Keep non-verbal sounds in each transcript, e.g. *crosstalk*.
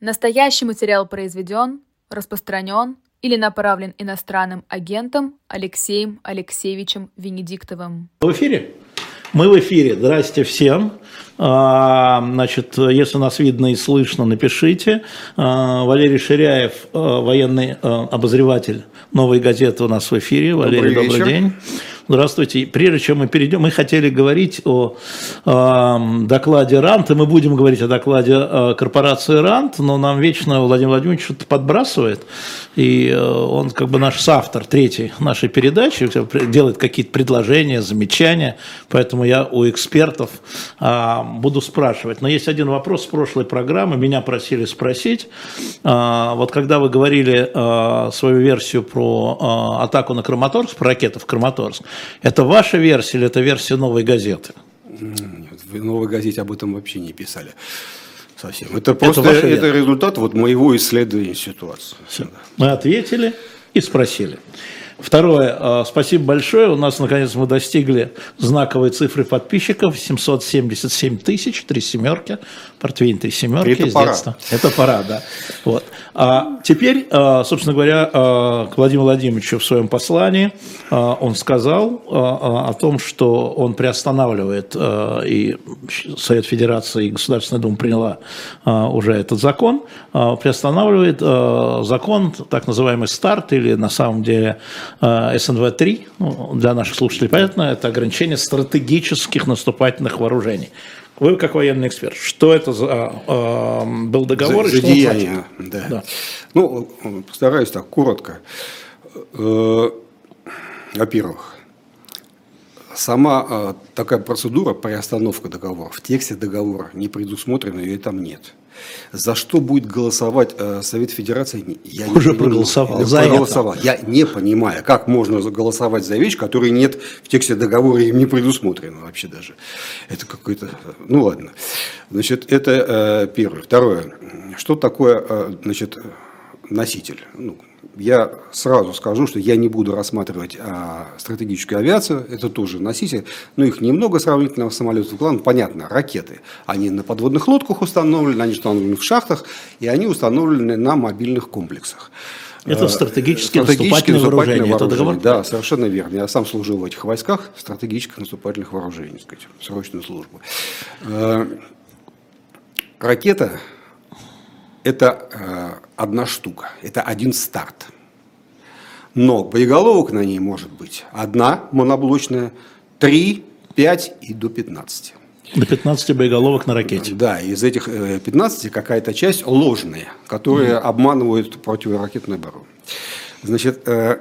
Настоящий материал произведен, распространен или направлен иностранным агентом Алексеем Алексеевичем Венедиктовым. В эфире? Мы в эфире. Здрасте всем. А, значит, если нас видно и слышно, напишите. А, Валерий Ширяев, а, военный обозреватель «Новой газеты» у нас в эфире. Валерий, добрый, добрый день. Здравствуйте. Прежде чем мы перейдем, мы хотели говорить о э, докладе РАНТ, и мы будем говорить о докладе э, корпорации РАНТ, но нам вечно Владимир Владимирович что-то подбрасывает, и э, он как бы наш соавтор третьей нашей передачи, делает какие-то предложения, замечания, поэтому я у экспертов э, буду спрашивать. Но есть один вопрос с прошлой программы, меня просили спросить. Э, вот когда вы говорили э, свою версию про э, атаку на Краматорск, про ракеты в Краматорск, это ваша версия или это версия «Новой газеты»? Нет, в «Новой газете» об этом вообще не писали. Совсем. Это просто это, это результат вот моего исследования ситуации. Все. Мы ответили и спросили. Второе, а, спасибо большое. У нас, наконец, мы достигли знаковой цифры подписчиков. 777 тысяч, три семерки. Портвейн три семерки Это из пора. детства. Это пора, да. Вот. А теперь, а, собственно говоря, а, к Владимиру Владимировичу в своем послании он сказал о том, что он приостанавливает, и Совет Федерации и Государственная Дума приняла уже этот закон, приостанавливает закон, так называемый старт, или на самом деле Э, СНВ-3, ну, для наших слушателей понятно, это ограничение стратегических наступательных вооружений. Вы как военный эксперт, что это за э, был договор? За, за деяние, да. да. Ну, постараюсь так коротко. Э, во-первых, сама э, такая процедура приостановка договора в тексте договора не предусмотрена, ее там нет. За что будет голосовать э, Совет Федерации, я Уже не проголосовал. За проголосовал. Это. Я не понимаю, как можно голосовать за вещь, которой нет в тексте договора и не предусмотрена вообще даже. Это какой-то... Ну ладно. Значит, это э, первое. Второе. Что такое э, значит, носитель? Ну, я сразу скажу, что я не буду рассматривать а, стратегическую авиацию, это тоже носитель, но их немного сравнительно самолетов. Главное, понятно, ракеты. Они на подводных лодках установлены, они установлены в шахтах, и они установлены на мобильных комплексах. Это стратегические, стратегические наступательные, наступательные вооружения. вооружения. Да, совершенно верно. Я сам служил в этих войсках стратегических наступательных вооружений, так сказать, срочную службу. Э, ракета это э, одна штука, это один старт. Но боеголовок на ней может быть одна моноблочная, три, пять и до 15. До 15 боеголовок на ракете. Да, из этих 15 э, какая-то часть ложная, которые mm. обманывают противоракетную оборону. Значит, э,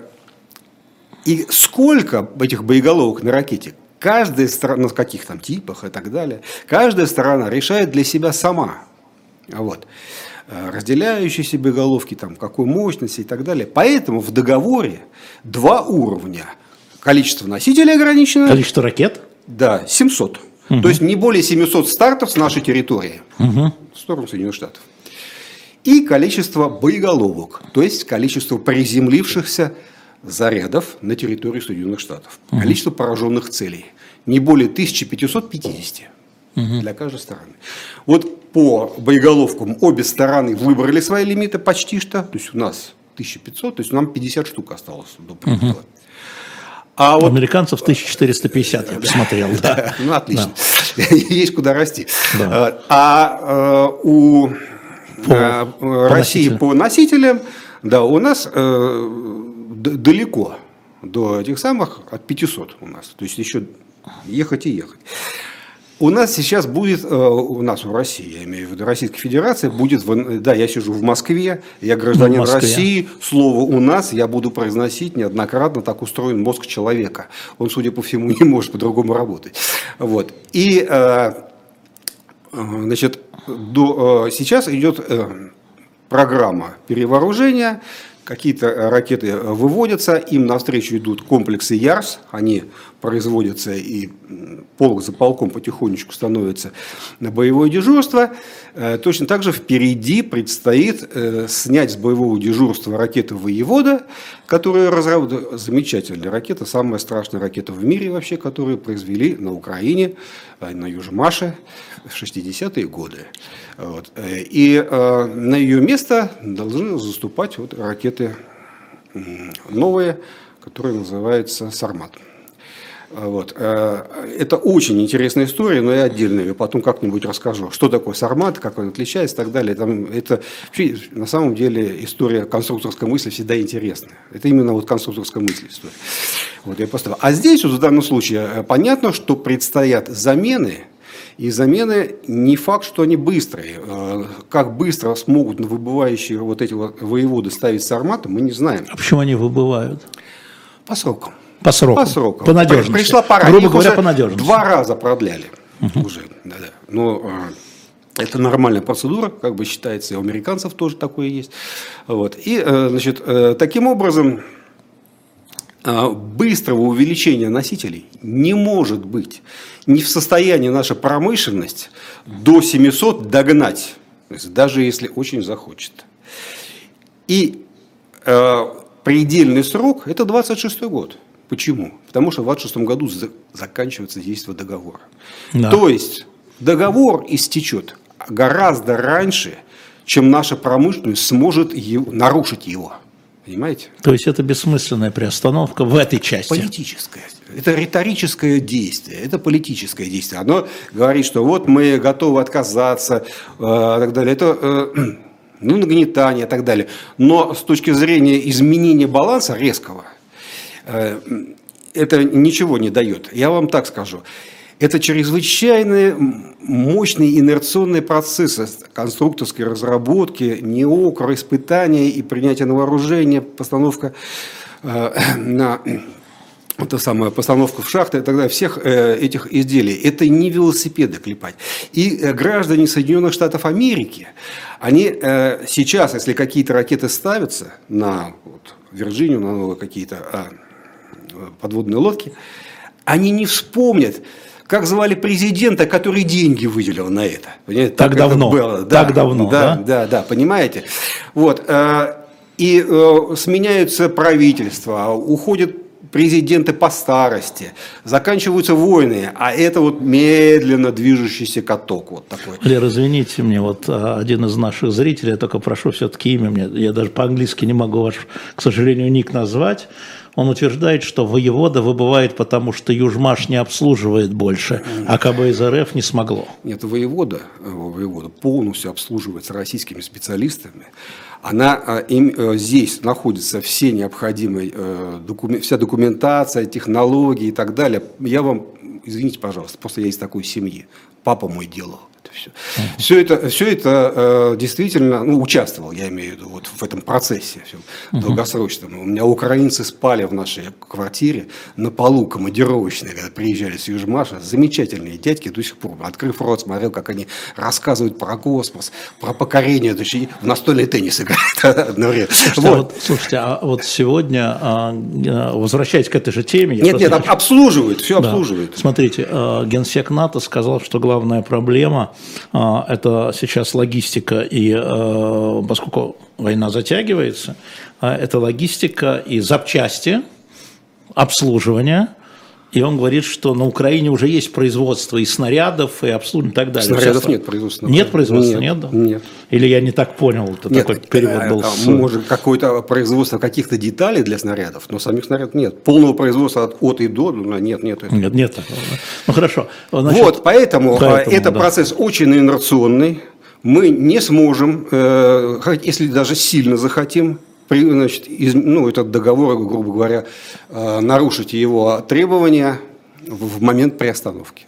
и сколько этих боеголовок на ракете, каждая сторона, на каких там типах и так далее, каждая сторона решает для себя сама. Вот. Э, разделяющие себе головки, там, какой мощности и так далее. Поэтому в договоре два уровня. Количество носителей ограничено. Количество ракет? Да, 700. Угу. То есть не более 700 стартов с нашей территории. Угу. В сторону Соединенных Штатов. И количество боеголовок, то есть количество приземлившихся зарядов на территории Соединенных Штатов. Угу. Количество пораженных целей. Не более 1550 угу. для каждой стороны. Вот по боеголовкам обе стороны выбрали свои лимиты почти что. То есть у нас 1500, то есть нам 50 штук осталось до предела. Угу. А вот... Американцев 1450, я посмотрел. Да. *laughs* Ну, отлично. Да. *laughs* Есть куда расти. Да. А, а у по, а, по России носителям. по носителям, да, у нас э, далеко до этих самых, от 500 у нас. То есть еще ехать и ехать. У нас сейчас будет, э, у нас в России, я имею в виду Российской Федерации, будет, да, я сижу в Москве, я гражданин России, слово «у нас» я буду произносить неоднократно, так устроен мозг человека. Он, судя по всему, *laughs* не может по-другому работать. Вот. И, э, значит, до, э, сейчас идет программа перевооружения, какие-то ракеты выводятся, им навстречу идут комплексы ЯРС, они производится и полк за полком потихонечку становится на боевое дежурство, э, точно так же впереди предстоит э, снять с боевого дежурства ракету «Воевода», которую разработали, замечательная ракета, самая страшная ракета в мире вообще, которую произвели на Украине, э, на Южмаше 60-е годы. Вот. И на ее место должны заступать вот ракеты новые, которые называются «Сармат». Вот. Э, это очень интересная история, но я отдельно ее потом как-нибудь расскажу. Что такое сармат, как он отличается и так далее. Там, это на самом деле история конструкторской мысли всегда интересная. Это именно вот конструкторская мысль история. Вот я поставил. А здесь вот в данном случае э, понятно, что предстоят замены, и замены не факт, что они быстрые. Э, как быстро смогут выбывающие вот эти вот воеводы ставить сарматы, мы не знаем. А почему они выбывают? По срокам. По срокам. По срокам. По надежности. Пришла пора. Грубо Их говоря, по надежности. Два раза продляли угу. уже. Да, да. Но э, это нормальная процедура, как бы считается, и у американцев тоже такое есть. Вот. И, э, значит, э, таким образом, быстрого увеличения носителей не может быть. Не в состоянии наша промышленность до 700 догнать, даже если очень захочет. И э, предельный срок – это 26 год. Почему? Потому что в 26 году заканчивается действие договора. Да. То есть договор истечет гораздо раньше, чем наша промышленность сможет его, нарушить его. Понимаете? То есть это бессмысленная приостановка в этой части. Политическое. Это риторическое действие, это политическое действие. Оно говорит, что вот мы готовы отказаться э, и так далее. Это э, *clears throat* ну, нагнетание и так далее. Но с точки зрения изменения баланса резкого – Э, это ничего не дает. Я вам так скажу. Это чрезвычайно мощные инерционные процессы конструкторской разработки, неокр, испытания и принятия на вооружение, постановка э, *clears throat* на это самая постановка в шахты и так далее, всех э, этих изделий. Это не велосипеды клепать. И э, граждане Соединенных Штатов Америки, они э, сейчас, если какие-то ракеты ставятся на вот, Вирджинию, на какие-то... А, подводные лодки, они не вспомнят, как звали президента, который деньги выделил на это. Понимаете? Так, так давно. было. Да, так давно, да? Да, да, да, понимаете. Вот. Э, и э, сменяются правительства, уходят президенты по старости, заканчиваются войны, а это вот медленно движущийся каток вот такой. Лера, извините мне, вот а, один из наших зрителей, я только прошу все-таки имя мне, я даже по-английски не могу ваш, к сожалению, ник назвать, он утверждает, что воевода выбывает, потому что Южмаш не обслуживает больше, а КБ из РФ не смогло. Нет, воевода, э, воевода полностью обслуживается российскими специалистами. Она э, им, э, здесь находится все необходимые, вся документация, технологии и так далее. Я вам, извините, пожалуйста, просто я из такой семьи. Папа мой делал это все. Все это, все это э, действительно, ну, участвовал, я имею в виду, вот в этом процессе всем, долгосрочном. У меня украинцы спали в нашей квартире на полу командировочной, когда приезжали с Южмаша. Замечательные дядьки до сих пор. Открыв рот, смотрел, как они рассказывают про космос, про покорение, то есть в настольный теннис играют *laughs* одновременно. Слушайте, вот. А вот, слушайте, а вот сегодня, а, возвращаясь к этой же теме... Нет, нет, обслуживают, все да. обслуживают. Смотрите, а, генсек НАТО сказал, что главная проблема а, это сейчас логистика, и э, поскольку война затягивается, а, это логистика и запчасти, обслуживание, и он говорит, что на Украине уже есть производство и снарядов, и обслуживания и так далее. Снарядов нет производства. Нет производства, нет? Нет, нет. Или я не так понял, это нет, такой перевод был. С... Может, какое-то производство каких-то деталей для снарядов, но самих снарядов нет. Полного производства от, от и до, ну, нет, нет. Это. Нет, нет. Ну, хорошо. Значит, вот, поэтому, а, поэтому это да. процесс очень инерционный. Мы не сможем, э, если даже сильно захотим, значит, из, ну, этот договор, грубо говоря, э, нарушить его требования в момент приостановки.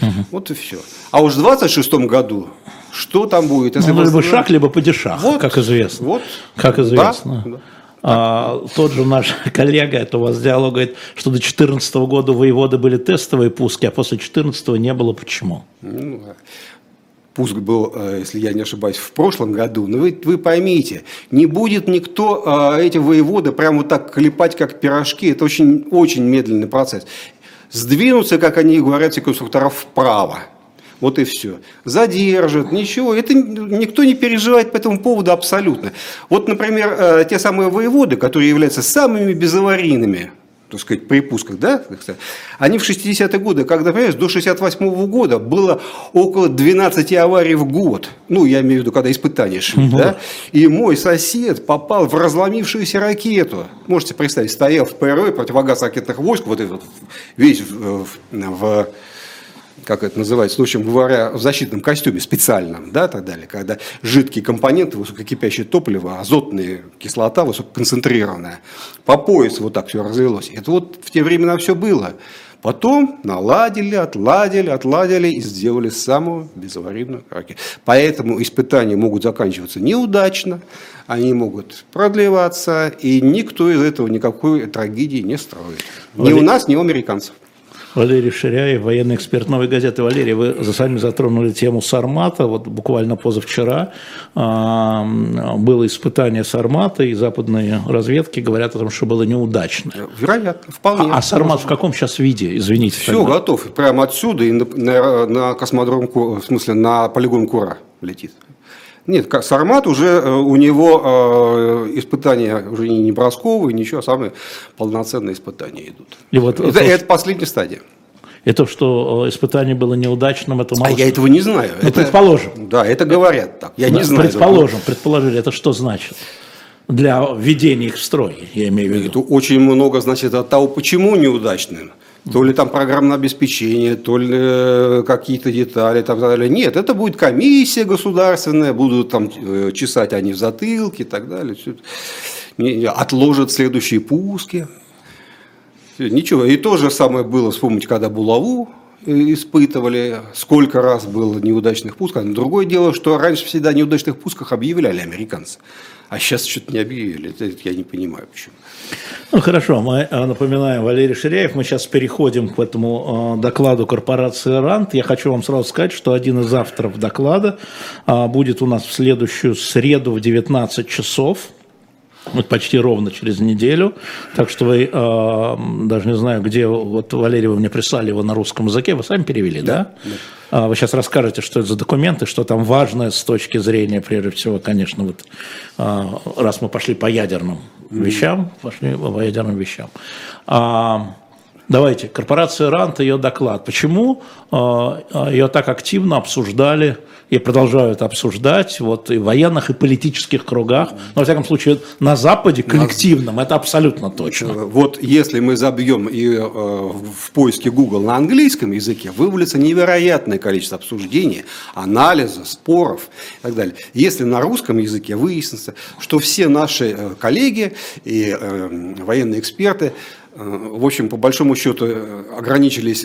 Угу. Вот и все. А уж в 26 году что там будет? Если ну, либо шаг, либо падишах, вот, как известно. Вот. Как известно. Да, да. А, тот же наш *laughs* коллега, это у вас диалог, говорит, что до 2014 года воеводы были тестовые пуски, а после 2014 не было. Почему? Ну, пуск был, э, если я не ошибаюсь, в прошлом году, но вы, вы поймите, не будет никто э, эти воеводы прямо вот так клепать, как пирожки, это очень, очень медленный процесс. сдвинуться, как они говорят, конструкторов вправо. Вот и все. Задержат, ничего. Это никто не переживает по этому поводу абсолютно. Вот, например, э, те самые воеводы, которые являются самыми безаварийными так сказать, припусках, да, они в 60-е годы, когда, понимаешь, до 68 -го года было около 12 аварий в год. Ну, я имею в виду, когда испытания шли, угу. да. И мой сосед попал в разломившуюся ракету. Можете представить, стоял в ПРО, противогаз ракетных войск, вот этот весь в, в, в как это называется, ну, в общем говоря, в защитном костюме специальном, да, так далее, когда жидкие компоненты, высококипящее топливо, азотная кислота высококонцентрированная, по пояс вот так все развелось. Это вот в те времена все было. Потом наладили, отладили, отладили и сделали самую безаварийную ракету. Поэтому испытания могут заканчиваться неудачно, они могут продлеваться, и никто из этого никакой трагедии не строит. Ни у нас, ни у американцев. Валерий Ширяев, военный эксперт «Новой газеты». Валерий, вы сами затронули тему Сармата. Вот буквально позавчера э, было испытание Сармата, и западные разведки говорят о том, что было неудачно. Вероятно, вполне. А, а Сармат в каком сейчас виде, извините? Все тогда? готов. Прямо отсюда и на, на, на космодром, в смысле на полигон Кура летит. Нет, Сармат уже э, у него э, испытания уже не бросковые, ничего, а самые полноценные испытания идут. И вот, это, то, это последняя стадия. Это что э, испытание было неудачным, это мало. А я этого не знаю. Ну, это, предположим. Да, это говорят так. Я да, не знаю. Предположим, предположили, это что значит? Для введения их в строй, я имею в виду. Это очень много, значит, от того, почему неудачным. То ли там программное обеспечение, то ли э, какие-то детали, там, так далее. Нет, это будет комиссия государственная, будут там э, чесать они в затылке и так далее. Отложат следующие пуски. Ничего. И то же самое было, вспомните, когда Булаву испытывали, сколько раз было неудачных пусков. Другое дело, что раньше всегда неудачных пусках объявляли американцы. А сейчас что-то не объявили. Это я не понимаю, почему. Ну хорошо, мы э, напоминаем Валерий Ширяев. Мы сейчас переходим к этому э, докладу корпорации РАНД. Я хочу вам сразу сказать, что один из авторов доклада э, будет у нас в следующую среду в 19 часов вот почти ровно через неделю. Так что вы, э, даже не знаю, где, вот Валерий, вы мне прислали его на русском языке, вы сами перевели, да? да? да. Вы сейчас расскажете, что это за документы, что там важное с точки зрения, прежде всего, конечно, вот э, раз мы пошли по ядерным mm-hmm. вещам, пошли по ядерным вещам. А, давайте, корпорация РАНТ, ее доклад. Почему э, ее так активно обсуждали и продолжают обсуждать вот, и в военных, и политических кругах. Но, во всяком случае, на Западе коллективном, это абсолютно точно. Вот если мы забьем и э, в поиске Google на английском языке, вывалится невероятное количество обсуждений, анализа, споров и так далее. Если на русском языке выяснится, что все наши э, коллеги и э, военные эксперты в общем, по большому счету ограничились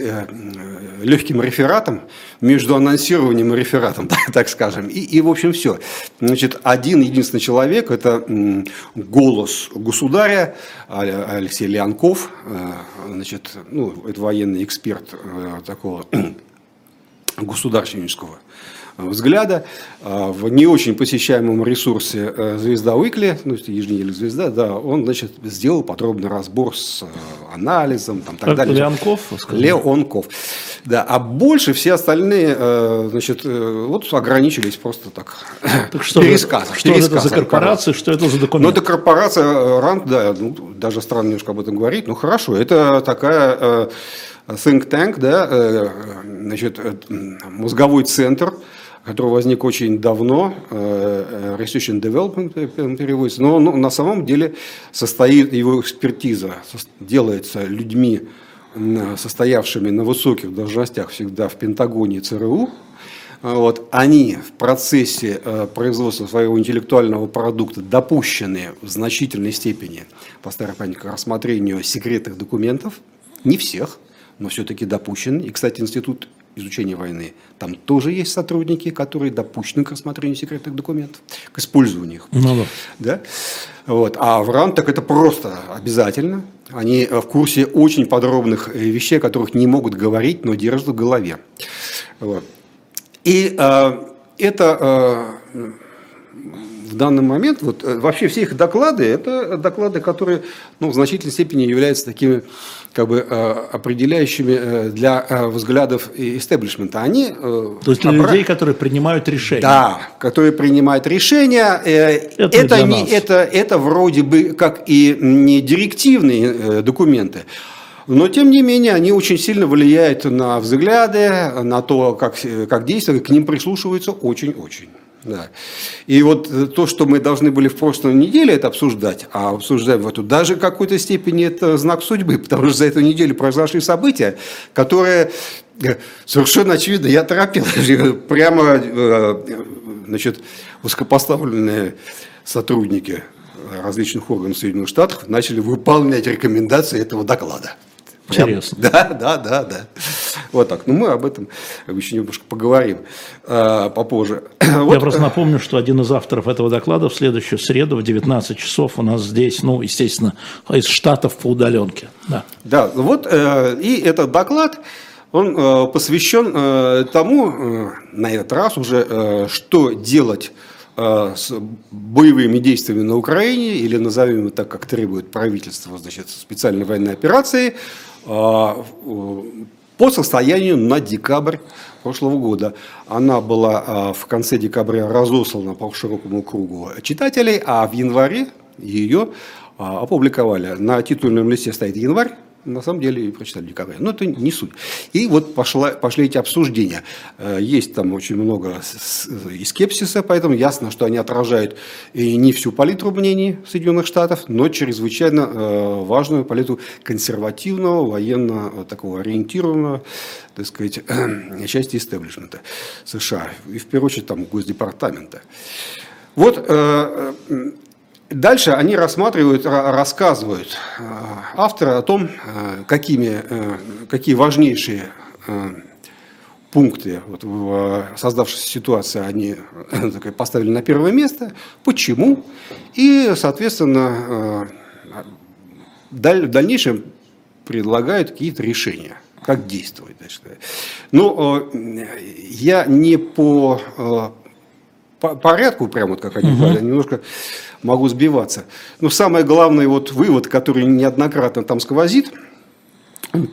легким рефератом, между анонсированием и рефератом, *laughs* так скажем. И, и в общем, все. Значит, один единственный человек – это голос государя Алексей Леонков, э, значит, ну, это военный эксперт э, такого *clears throat* государственнического взгляда. А, в не очень посещаемом ресурсе э, «Звезда Уикли», ну, еженедельная «Звезда», да, он, значит, сделал подробный разбор с э, анализом, там, так далее. Леонков? Леонков. Да, а больше все остальные, э, значит, вот ограничились просто так, так что пересказом. Что пересказом, это за корпорация, что это за документ? Ну, это корпорация РАНД, да, ну, даже странно немножко об этом говорить, ну, хорошо, это такая think tank, да, значит, мозговой центр, который возник очень давно, э, Research and Development переводится, но на самом деле состоит его экспертиза, делается людьми, состоявшими на высоких должностях всегда в Пентагоне и ЦРУ, вот, они в процессе э, производства своего интеллектуального продукта допущены в значительной степени, по старой памяти, к рассмотрению секретных документов, не всех, но все-таки допущены. И, кстати, Институт изучения войны, там тоже есть сотрудники, которые допущены к рассмотрению секретных документов, к использованию их. Ну, да. Да? Вот. А в РАН так это просто обязательно. Они в курсе очень подробных э, вещей, о которых не могут говорить, но держат в голове. Вот. И э, это э, в данный момент, вот э, вообще все их доклады, это доклады, которые ну, в значительной степени являются такими как бы э, определяющими для взглядов истеблишмента. Они, То есть для людей, которые принимают решения. Да, которые принимают решения. Это, это, не, это, это вроде бы как и не директивные документы, но, тем не менее, они очень сильно влияют на взгляды, на то, как, как действовать, к ним прислушиваются очень-очень. Да. И вот то, что мы должны были в прошлой неделе это обсуждать, а обсуждаем в эту, даже в какой-то степени это знак судьбы, *laughs* потому что за эту неделю произошли события, которые э, совершенно очевидно, я торопил, прямо э, значит, высокопоставленные сотрудники различных органов Соединенных Штатов начали выполнять рекомендации этого доклада. Интересно. *laughs* Да, да, да, да. Вот так. Ну, мы об этом еще немножко поговорим э, попозже. *clears throat* Я вот. просто напомню, что один из авторов этого доклада в следующую среду в 19 часов у нас здесь, ну, естественно, из Штатов по удаленке. Да, да вот э, и этот доклад, он э, посвящен э, тому, э, на этот раз уже, э, что делать Э, с боевыми действиями на Украине, или назовем это так, как требует правительство, значит, специальной военной операции, по состоянию на декабрь прошлого года. Она была э, в конце декабря разослана по широкому кругу читателей, а в январе ее опубликовали. На титульном листе стоит январь, на самом деле прочитали декабря. Но это не суть. И вот пошла, пошли эти обсуждения. Э, есть там очень много и скепсиса, поэтому ясно, что они отражают и не всю палитру мнений Соединенных Штатов, но чрезвычайно э, важную палитру консервативного, военно такого ориентированного, так сказать, *clears throat* части истеблишмента США. И в первую очередь там Госдепартамента. Вот э, Дальше они рассматривают, рассказывают э, авторы о том, э, какими, э, какие важнейшие пункты вот в создавшейся ситуации они поставили на первое место, почему, и, соответственно, в дальнейшем предлагают какие-то решения, как действовать. Но я не по порядку, прямо вот как они говорят, угу. немножко могу сбиваться. Но самый главный вот вывод, который неоднократно там сквозит,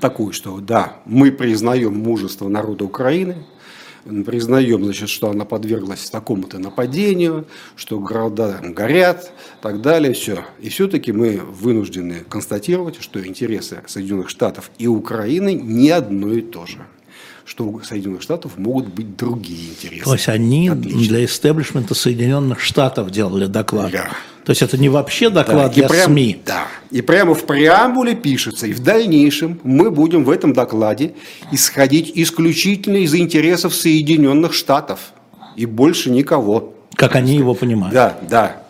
такой, что да, мы признаем мужество народа Украины, признаем, значит, что она подверглась такому-то нападению, что города горят, так далее, все. И все-таки мы вынуждены констатировать, что интересы Соединенных Штатов и Украины не одно и то же что у Соединенных Штатов могут быть другие интересы. То есть они Отлично. для истеблишмента Соединенных Штатов делали доклад. Да. То есть это не вообще доклад да, для прям, СМИ. Да. И прямо в преамбуле пишется, и в дальнейшем мы будем в этом докладе исходить исключительно из интересов Соединенных Штатов. И больше никого. Как они его понимают. Да, да.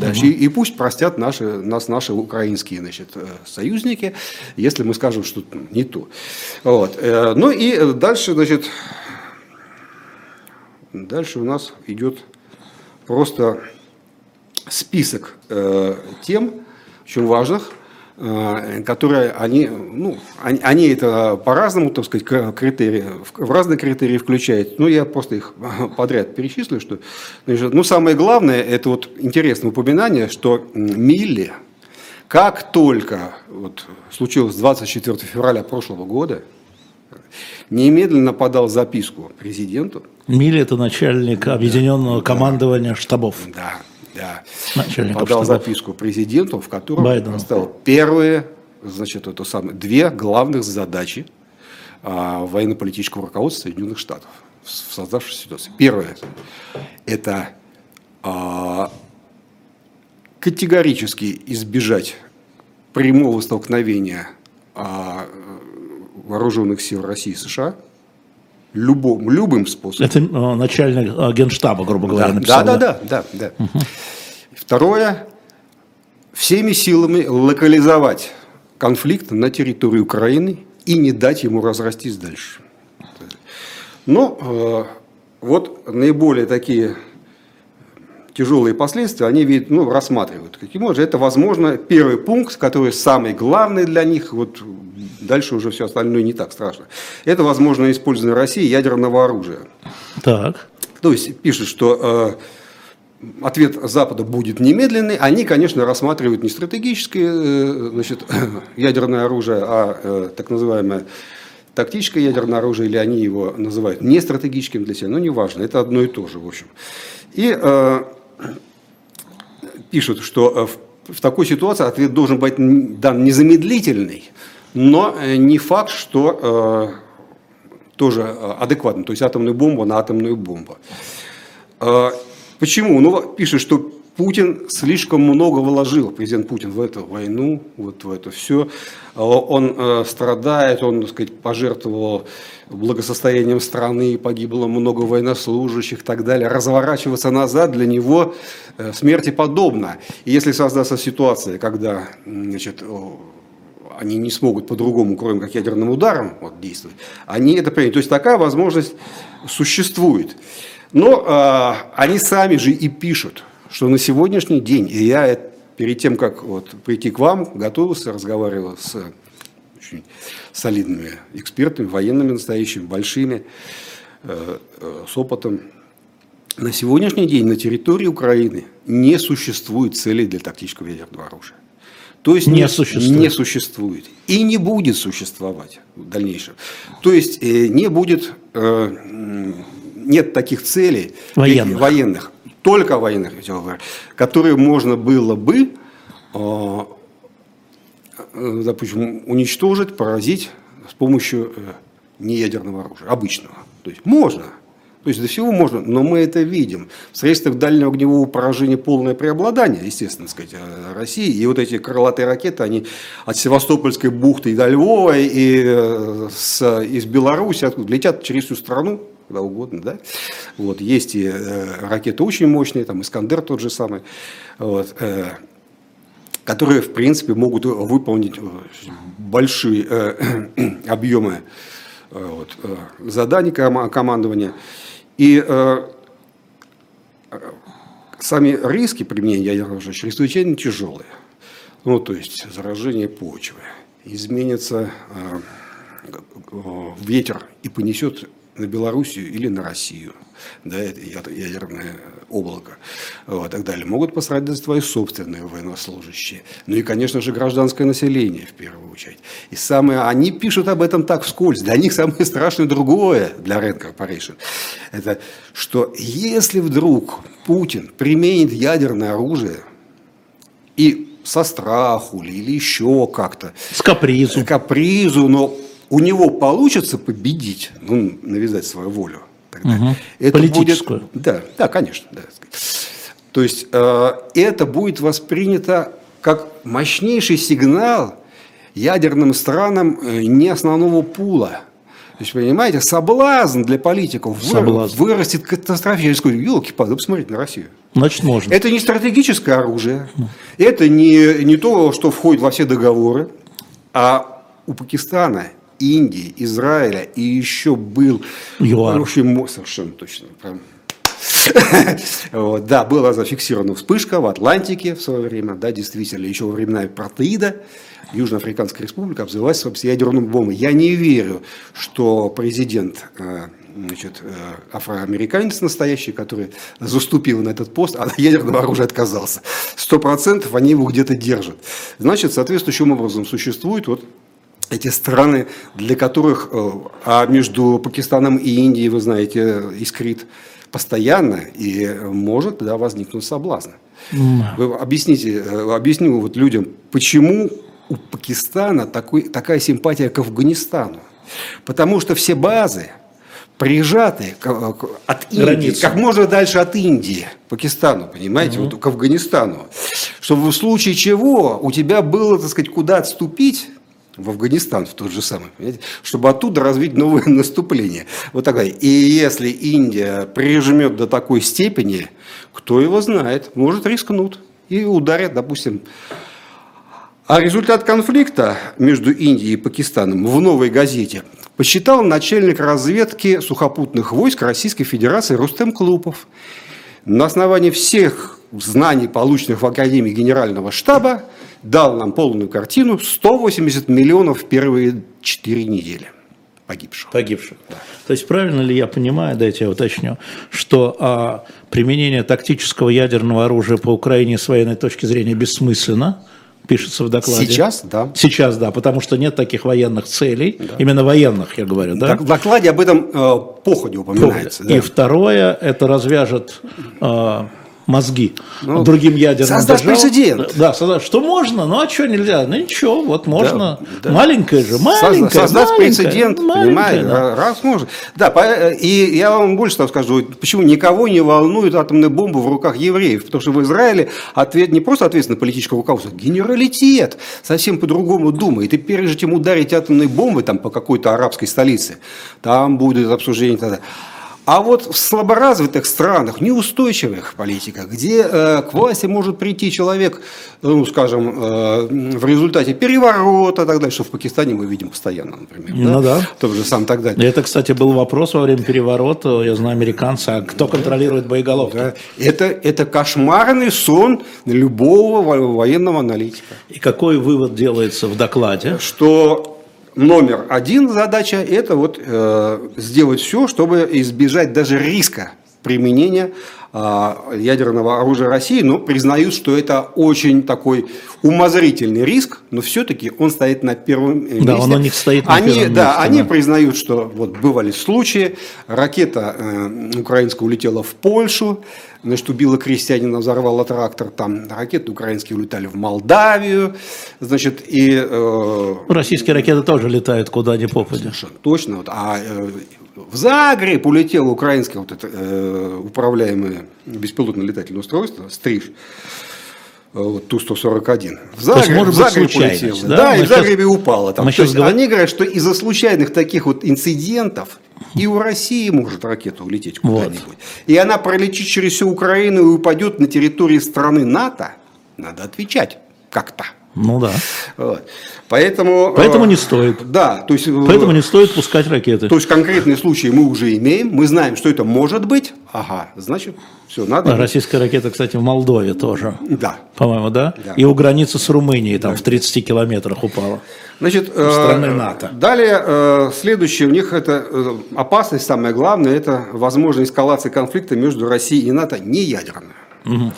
Дальше. Угу. И, и пусть простят наши, нас наши украинские значит, э, союзники, если мы скажем что не то. Вот. Э, ну и дальше, значит, дальше у нас идет просто список э, тем, очень важных, которые они, ну, они, они это по-разному, так сказать, критерии, в разные критерии включают. Ну, я просто их *laughs* подряд перечислю, что, значит, ну, самое главное, это вот интересное упоминание, что Милли, как только вот, случилось 24 февраля прошлого года, немедленно подал записку президенту. Милли – это начальник объединенного командования штабов. Да, да, Начальников подал записку президенту, в котором Байдену. поставил первые, значит, это самое, две главных задачи а, военно-политического руководства Соединенных Штатов в создавшейся ситуации. Первое – это а, категорически избежать прямого столкновения а, вооруженных сил России и США – любым, любым способом. Это э, начальник э, генштаба, грубо говоря, да, написал. Да, да, да, да. да. Угу. Второе, всеми силами локализовать конфликт на территории Украины и не дать ему разрастись дальше. Но э, вот наиболее такие тяжелые последствия они видят, ну, рассматривают. Каким образом? Это, возможно, первый пункт, который самый главный для них. Вот дальше уже все остальное не так страшно. Это, возможно, использование России ядерного оружия. Так. То есть пишут, что ответ Запада будет немедленный, они, конечно, рассматривают не стратегическое э, значит, *coughs* ядерное оружие, а э, так называемое тактическое ядерное оружие, или они его называют не стратегическим для себя, но неважно, это одно и то же, в общем. И э, пишут, что в, в такой ситуации ответ должен быть дан незамедлительный, но не факт, что э, тоже адекватный, то есть атомную бомбу на атомную бомбу. Э, Почему? Ну, пишет, что Путин слишком много вложил, президент Путин, в эту войну, вот в это все. А он э, страдает, он, так сказать, пожертвовал благосостоянием страны, погибло много военнослужащих и так далее. Разворачиваться назад для него э, смерти подобно. И если создастся ситуация, когда значит, они не смогут по-другому, кроме как ядерным ударом вот, действовать, они это примут. То есть такая возможность существует. Но э, они сами же и пишут, что на сегодняшний день, и я перед тем, как вот прийти к вам, готовился, разговаривал с очень солидными экспертами, военными настоящими, большими, э, э, с опытом. На сегодняшний день на территории Украины не существует целей для тактического ядерного оружия. То есть не, не, существует. не существует. И не будет существовать в дальнейшем. То есть э, не будет нет таких целей военных, военных только военных, которые можно было бы, э, э, допустим, уничтожить, поразить с помощью э, неядерного оружия, обычного. То есть можно, то есть до всего можно, но мы это видим. В средствах дальнего огневого поражения полное преобладание, естественно, сказать, России. И вот эти крылатые ракеты, они от Севастопольской бухты и до Львова, и с, из Беларуси летят через всю страну, куда угодно, да. Вот, есть и э, ракеты очень мощные, там Искандер тот же самый, вот, э, которые, в принципе, могут выполнить э, большие э, *clears throat* объемы э, вот, э, заданий командования. И э, сами риски применения ядерного оружия чрезвычайно тяжелые. Ну, то есть заражение почвы, изменится э, ветер и понесет на Белоруссию или на Россию, да, это ядерное облако, вот, и так далее, могут пострадать твои собственные военнослужащие. Ну и, конечно же, гражданское население в первую очередь. И самое, они пишут об этом так вскользь. Для них самое страшное другое, для Red Corporation, это что если вдруг Путин применит ядерное оружие и со страху или еще как-то. С капризу. С капризу, но у него получится победить, ну, навязать свою волю, тогда угу. это Политическую. Будет, да, да, конечно. Да. То есть э, это будет воспринято как мощнейший сигнал ядерным странам э, не основного пула. То есть, понимаете, соблазн для политиков соблазн. вырастет катастрофически. Елки-палки, посмотрите на Россию. Значит, можно. Это не стратегическое оружие, это не, не то, что входит во все договоры, а у Пакистана Индии, Израиля и еще был... ЮАР. Совершенно точно. Прям. *laughs* вот, да, была зафиксирована вспышка в Атлантике в свое время, да, действительно, еще во времена протеида Южноафриканская республика обзывалась ядерной бомбой. Я не верю, что президент э, значит, э, афроамериканец настоящий, который заступил на этот пост, а от ядерного оружия отказался. Сто процентов они его где-то держат. Значит, соответствующим образом существует вот эти страны, для которых, э, а между Пакистаном и Индией, вы знаете, искрит постоянно, и может да, возникнуть соблазн. Вы объясните, э, объясню вот людям, почему у Пакистана такой, такая симпатия к Афганистану. Потому что все базы прижаты от Индии, Границу. как можно дальше от Индии, Пакистану, понимаете, угу. вот к Афганистану. Чтобы в случае чего у тебя было, так сказать, куда отступить, в Афганистан, в тот же самый, понимаете? чтобы оттуда развить новое *laughs* наступление. Вот такая. И если Индия прижмет до такой степени, кто его знает, может рискнут и ударят, допустим. А результат конфликта между Индией и Пакистаном в новой газете посчитал начальник разведки сухопутных войск Российской Федерации Рустем Клупов. На основании всех знаний, полученных в Академии Генерального штаба, дал нам полную картину 180 миллионов в первые 4 недели. погибших. Погибших. Да. То есть правильно ли я понимаю, дайте я уточню, что а, применение тактического ядерного оружия по Украине с военной точки зрения бессмысленно, пишется в докладе. Сейчас, да. Сейчас, да, потому что нет таких военных целей, да. именно военных, я говорю, да. В докладе об этом э, походе упоминается. Походе. Да. И второе, это развяжет э, мозги ну, другим ядерным Создать державам. прецедент. Да, создать. Что можно, ну а что нельзя? Ну ничего, вот можно. Да, да. Маленькое же, маленькое. Создать маленькое, прецедент, понимаете, да. раз можно. Да, и я вам больше того скажу, почему никого не волнует атомная бомба в руках евреев, потому что в Израиле ответ не просто ответственное политическое руководство, генералитет совсем по-другому думает. И прежде чем ударить атомной бомбой там, по какой-то арабской столице, там будет обсуждение тогда. А вот в слаборазвитых странах, неустойчивых политиках, где э, к власти может прийти человек, ну, скажем, э, в результате переворота, так далее, что в Пакистане мы видим постоянно, например. Ну да. да. Же сам так далее. Это, кстати, был вопрос во время переворота, я знаю, американцы, а кто контролирует боеголовки? Да. Это, это кошмарный сон любого военного аналитика. И какой вывод делается в докладе? Что номер один задача – это вот, э, сделать все, чтобы избежать даже риска применения э, ядерного оружия России, но признают, что это очень такой умозрительный риск, но все-таки он стоит на первом месте. Да, он у них стоит на они, первом месте. Да, они признают, что вот бывали случаи, ракета э, украинская улетела в Польшу, значит, убила крестьянина, взорвала трактор, там ракеты украинские улетали в Молдавию, значит, и... Э, Российские ракеты тоже летают куда ни попадя. Совершенно точно. Вот, а э, в Загреб улетело украинское вот это, э, управляемое беспилотное летательное устройство, «Стриж», вот Ту-141. В Загреб, есть, может в Загреб улетело. Да, да и в Загребе сейчас, упало. Там. Мы То есть, говор... Они говорят, что из-за случайных таких вот инцидентов и у России может ракета улететь куда-нибудь. Вот. И она пролетит через всю Украину и упадет на территории страны НАТО. Надо отвечать как-то. Ну да. Вот. Поэтому, Поэтому не стоит. Да, то есть, Поэтому не стоит пускать ракеты. То есть конкретные случаи мы уже имеем, мы знаем, что это может быть. Ага, значит, все, надо. А российская ракета, кстати, в Молдове тоже. Да. По-моему, да? да? И у границы с Румынией, там да. в 30 километрах упала. Значит, э, страны НАТО. Далее, э, следующее, у них это э, опасность, самое главное, это возможная эскалация конфликта между Россией и НАТО не ядерная. Угу.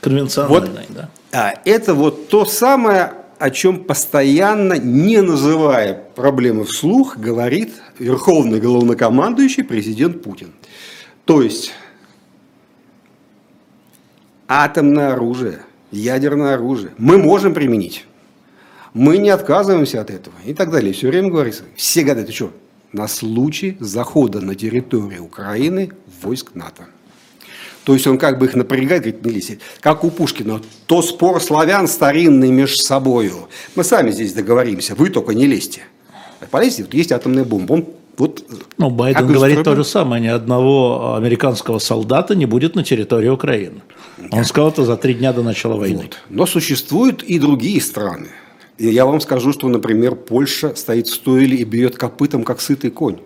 Конвенциональная, вот, да. А, это вот то самое, о чем постоянно, не называя проблемы вслух, говорит верховный главнокомандующий президент Путин. То есть атомное оружие, ядерное оружие мы можем применить. Мы не отказываемся от этого и так далее. Все время говорится, все говорят, ты что, на случай захода на территорию Украины войск НАТО. То есть он как бы их напрягает, говорит, не лезьте. Как у Пушкина, то спор славян старинный между собою. Мы сами здесь договоримся, вы только не лезьте. Полезьте, вот есть атомная бомба. Он вот, ну, Байден говорит то же самое. Ни одного американского солдата не будет на территории Украины. Он сказал это за три дня до начала войны. Вот. Но существуют и другие страны. И я вам скажу, что, например, Польша стоит в стойле и бьет копытом, как сытый конь.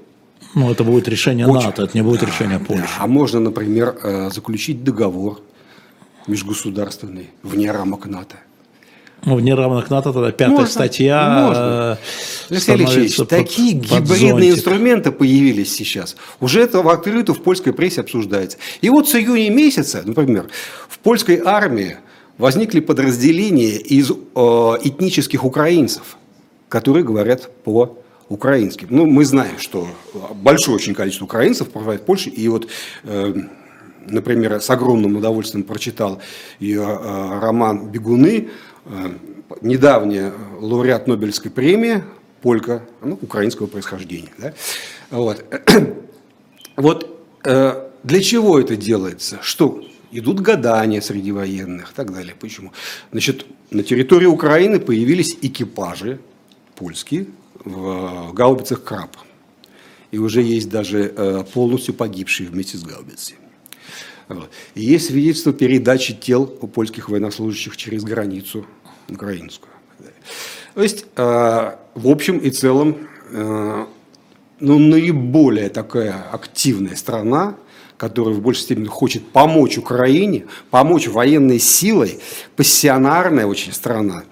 Ну, это будет решение Очень... НАТО, это не будет решение Польши. А можно, например, э, заключить договор межгосударственный вне рамок НАТО. Ну, вне рамок НАТО тогда пятая можно, статья. Можно. Алексей Алексеевич, такие гибридные зонтик. инструменты появились сейчас. Уже это в открытую в польской прессе обсуждается. И вот с июня месяца, например, в польской армии возникли подразделения из э, этнических украинцев, которые говорят по украинским. Ну, мы знаем, что большое очень количество украинцев проживает в Польше, и вот, э, например, с огромным удовольствием прочитал ее э, роман «Бегуны», э, недавняя лауреат Нобелевской премии, полька, ну, украинского происхождения. Да? Вот, *clears throat* вот э, для чего это делается? Что? Идут гадания среди военных и так далее. Почему? Значит, на территории Украины появились экипажи польские, в гаубицах «Краб». И уже есть даже э, полностью погибшие вместе с гаубицей. И есть свидетельство передачи тел польских военнослужащих через границу украинскую. То есть, э, в общем и целом, э, ну, наиболее такая активная страна, которая в большей степени хочет помочь Украине, помочь военной силой, пассионарная очень страна,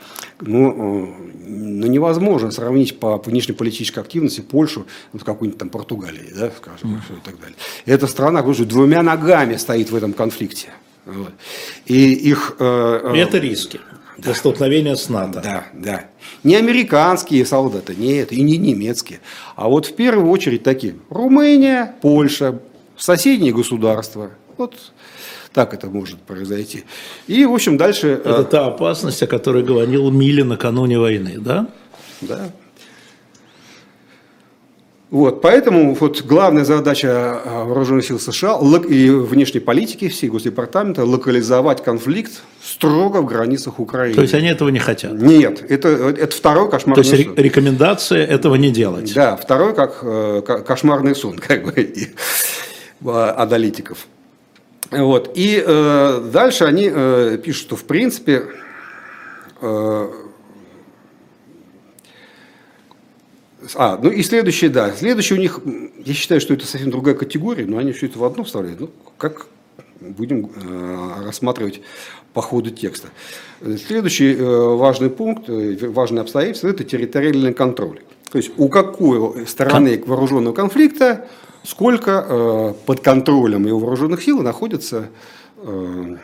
ну, ну, невозможно сравнить по внешнеполитической активности Польшу ну, с какой-нибудь там Португалией, да, скажем, mm. и так далее. Эта страна, говорю, двумя ногами стоит в этом конфликте. Вот. И их... Э, это риски для столкновения с НАТО. Да, да. Не американские солдаты, нет, и не немецкие. А вот в первую очередь такие. Румыния, Польша, соседние государства. Вот так это может произойти. И, в общем, дальше... Это э, та опасность, о которой говорил Милли накануне войны, да? Да. Вот, поэтому вот главная задача э, вооруженных сил США и внешней политики всей Госдепартамента локализовать конфликт строго в границах Украины. То есть они этого не хотят? Нет, это, это второй кошмарный сон. То есть сон. рекомендация этого не делать? Да, второй как э, кошмарный сон *laughs* как бы, аналитиков. Вот. И э, дальше они э, пишут, что в принципе э, А, ну и следующее, да. Следующее у них, я считаю, что это совсем другая категория, но они все это в одно вставляют. Ну, как будем э, рассматривать по ходу текста. Следующий э, важный пункт, э, важное обстоятельство – это территориальный контроль. То есть у какой стороны вооруженного конфликта сколько э, под контролем его вооруженных сил находится э,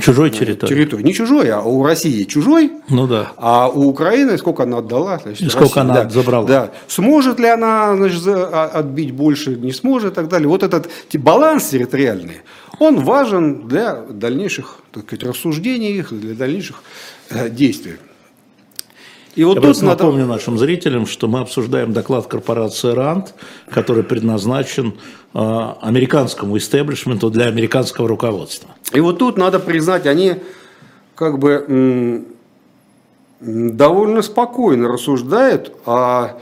чужой территории. территории. Не чужой, а у России чужой. Ну да. А у Украины сколько она отдала? Значит, и сколько России, она да, забрала. Да. Сможет ли она значит, а, отбить больше, не сможет и так далее. Вот этот баланс территориальный, он важен для дальнейших так сказать, рассуждений, для дальнейших э, действий. И вот Я тут надо... напомню нашим зрителям, что мы обсуждаем доклад корпорации РАНД, который предназначен э, американскому истеблишменту для американского руководства. И вот тут надо признать, они как бы довольно спокойно рассуждают о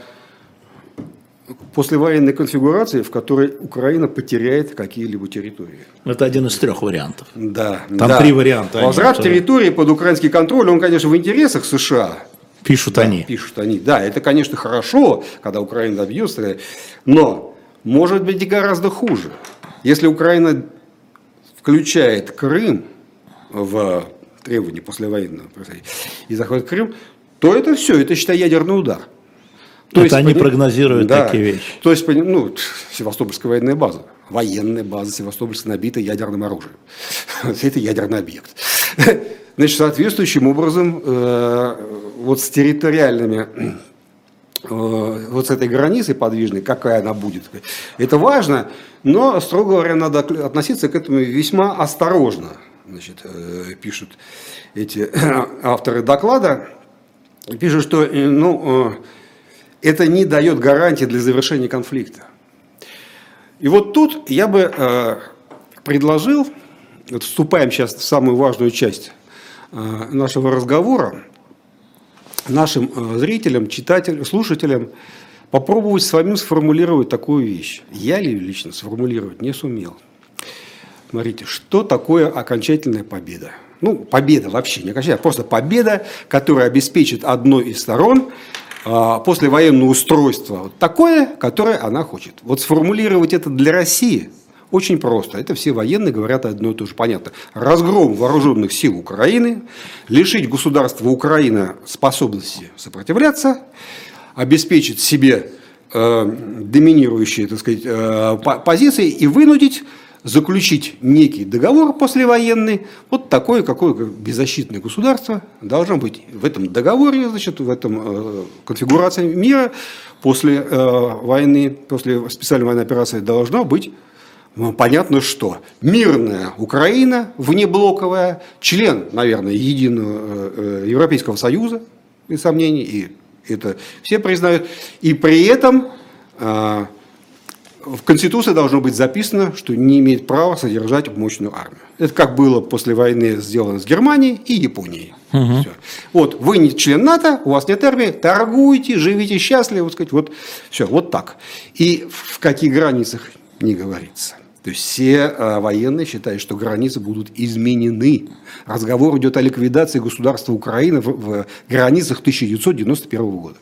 послевоенной конфигурации, в которой Украина потеряет какие-либо территории. Это один из трех вариантов. Да. Там да. три варианта. Возврат территории под украинский контроль, он, конечно, в интересах США, Пишут да, они. Пишут они. Да, это, конечно, хорошо, когда Украина добьется, но может быть и гораздо хуже. Если Украина включает Крым в требования послевоенного и заходит Крым, то это все, это, считай, ядерный удар. То это есть, они поним... прогнозируют да, такие вещи. То есть, ну, Севастопольская военная база, военная база Севастопольская набита ядерным оружием. *laughs* Это ядерный объект. *laughs* Значит, соответствующим образом, э, вот с территориальными э, вот с этой границей подвижной, какая она будет, это важно, но, строго говоря, надо относиться к этому весьма осторожно, значит, э, пишут эти *coughs* авторы доклада, пишут, что ну, это не дает гарантии для завершения конфликта. И вот тут я бы предложил, вот вступаем сейчас в самую важную часть Э, нашего разговора нашим э, зрителям, читателям, слушателям попробовать с вами сформулировать такую вещь. Я ли лично сформулировать не сумел. Смотрите, что такое окончательная победа? Ну, победа вообще не окончательная, а просто победа, которая обеспечит одной из сторон а, послевоенное устройство вот такое, которое она хочет. Вот сформулировать это для России – очень просто. Это все военные говорят одно и то же. Понятно. Разгром вооруженных сил Украины, лишить государства Украина способности сопротивляться, обеспечить себе э, доминирующие так сказать, э, позиции и вынудить заключить некий договор послевоенный, вот такое, какое беззащитное государство должно быть в этом договоре, значит, в этом э, конфигурации мира после э, войны, после специальной военной операции должно быть ну, понятно, что мирная Украина, внеблоковая, член, наверное, единого э, Европейского Союза, без сомнений, и это все признают, и при этом э, в Конституции должно быть записано, что не имеет права содержать мощную армию. Это как было после войны сделано с Германией и Японией. Угу. Все. Вот вы не член НАТО, у вас нет армии, торгуйте, живите счастливо, вот, сказать, вот все, вот так. И в каких границах не говорится. То есть все э, военные считают, что границы будут изменены. Разговор идет о ликвидации государства Украины в, в границах 1991 года.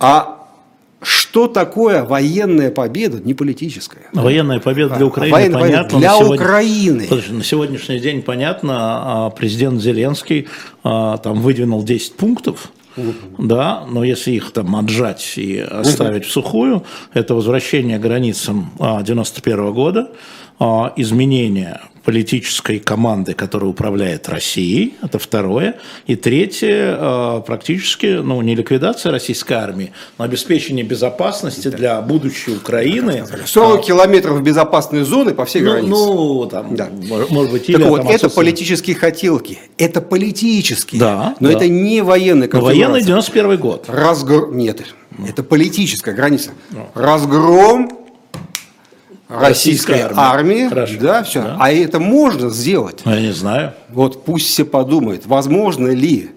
А что такое военная победа, не политическая. Военная победа для Украины военная понятно. Для сегодня, Украины. Подожди, на сегодняшний день понятно, а президент Зеленский а, там выдвинул 10 пунктов, да, но если их там отжать и оставить в сухую, это возвращение границам 91 года, изменение политической команды, которая управляет Россией, это второе. И третье, э, практически, ну, не ликвидация российской армии, но обеспечение безопасности для будущей Украины. 40 а, километров безопасной зоны по всей ну, границе. Ну, там, да. может быть, или так вот, это политические хотелки. Это политические. Да, но да. это не военные Военный 91 год. Разгр... Нет, это политическая граница. Ну. Разгром российской армии. армии да, все. Да. А это можно сделать. Ну, я не знаю. Вот пусть все подумают, возможно ли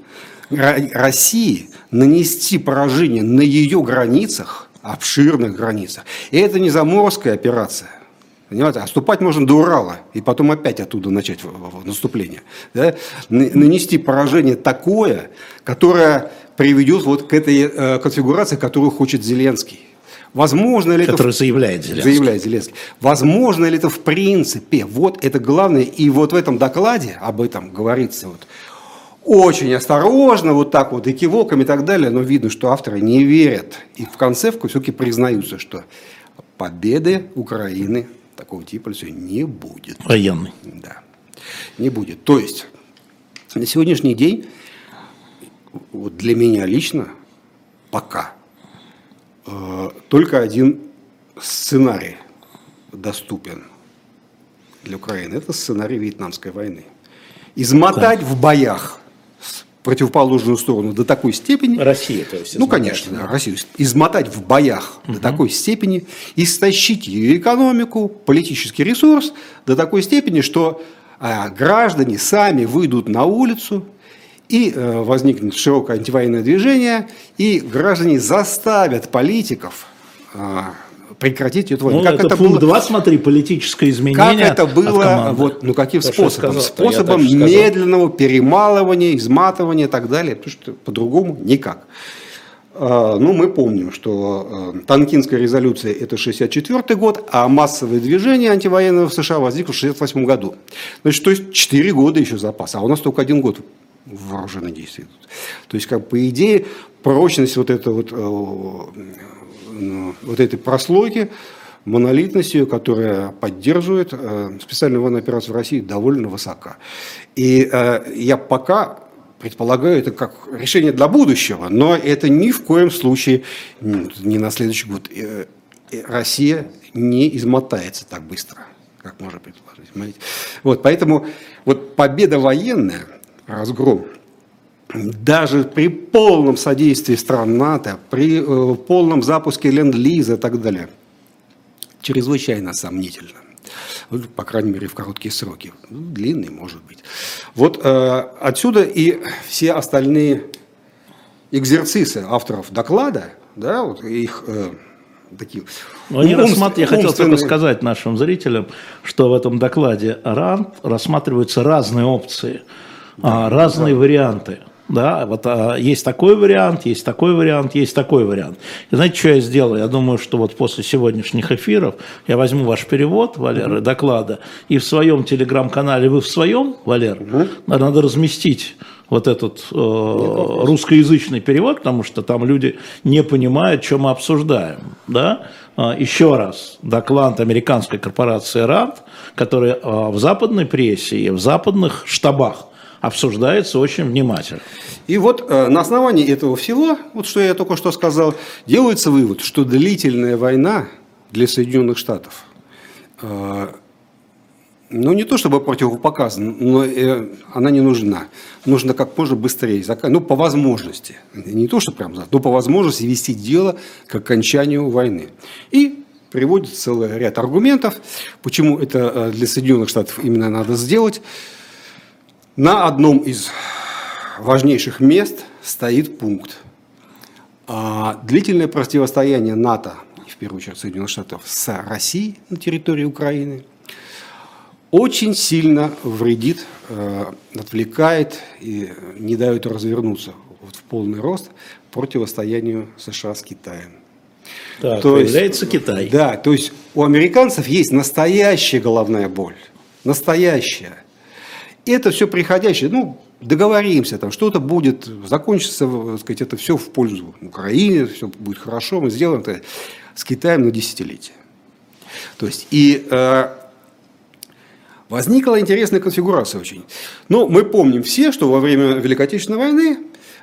России нанести поражение на ее границах, обширных границах. И это не заморская операция. Понимаете, отступать можно до Урала, и потом опять оттуда начать наступление. Да? Нанести поражение такое, которое приведет вот к этой э, конфигурации, которую хочет Зеленский. Возможно ли Который это... заявляет Зеленский. Заявляет Зеленский. Возможно ли это в принципе? Вот это главное. И вот в этом докладе об этом говорится вот очень осторожно, вот так вот, и кивоком и так далее, но видно, что авторы не верят. И в конце все-таки признаются, что победы Украины такого типа все не будет. Военный. Да, не будет. То есть на сегодняшний день вот для меня лично пока только один сценарий доступен для Украины. Это сценарий Вьетнамской войны. Измотать в боях противоположную сторону до такой степени... Россия, то есть. Ну, конечно, да, Россию. Измотать в боях угу. до такой степени, истощить ее экономику, политический ресурс до такой степени, что а, граждане сами выйдут на улицу, и э, возникнет широкое антивоенное движение, и граждане заставят политиков э, прекратить эту войну. Ну, как это, это пункт было... 2, смотри, политическое изменение. Как это было, вот, ну каким То, способом? Сказал, Способом медленного перемалывания, изматывания и так далее, потому что по-другому никак. Э, ну, мы помним, что Танкинская резолюция – это 64 год, а массовое движение антивоенного в США возникло в 68 году. Значит, то есть 4 года еще запас, а у нас только один год вооруженные действия идут. То есть, как по идее, прочность вот, это вот, э, ну, вот этой прослойки, монолитность ее, которая поддерживает э, специальную военную операцию в России, довольно высока. И э, я пока предполагаю это как решение для будущего, но это ни в коем случае не на следующий год. Россия не измотается так быстро, как можно предположить. Вот, поэтому вот победа военная – разгром. Даже при полном содействии стран НАТО, при э, полном запуске ленд-лиза и так далее, чрезвычайно сомнительно. По крайней мере, в короткие сроки. Ну, длинные, может быть. Вот э, отсюда и все остальные экзерцисы авторов доклада, да, вот их э, такие но они ум, рассмат... Я хотел только сказать нашим зрителям, что в этом докладе РАН рассматриваются разные опции а, разные да. варианты. Да, вот а, есть такой вариант, есть такой вариант, есть такой вариант. И знаете, что я сделаю? Я думаю, что вот после сегодняшних эфиров я возьму ваш перевод, Валера, угу. доклада, и в своем телеграм-канале, вы в своем, Валер, угу. надо разместить вот этот э, русскоязычный перевод, потому что там люди не понимают, что мы обсуждаем. Да? А, еще раз, доклад американской корпорации РАНД, который э, в западной прессе и в западных штабах обсуждается очень внимательно. И вот э, на основании этого всего, вот что я только что сказал, делается вывод, что длительная война для Соединенных Штатов, э, ну не то чтобы противопоказана, но э, она не нужна. Нужно как можно быстрее, ну по возможности, не то что прям, но по возможности вести дело к окончанию войны. И приводит целый ряд аргументов, почему это для Соединенных Штатов именно надо сделать. На одном из важнейших мест стоит пункт. А, длительное противостояние НАТО, в первую очередь Соединенных Штатов, с Россией на территории Украины очень сильно вредит, э, отвлекает и не дает развернуться в полный рост противостоянию США с Китаем. Так, то появляется есть, Китай. Да, то есть у американцев есть настоящая головная боль. Настоящая. Это все приходящее. Ну, договоримся, там что-то будет, закончится, так сказать, это все в пользу Украины, все будет хорошо, мы сделаем это с Китаем на десятилетие. То есть, и э, возникла интересная конфигурация очень. Ну, мы помним все, что во время Великой Отечественной войны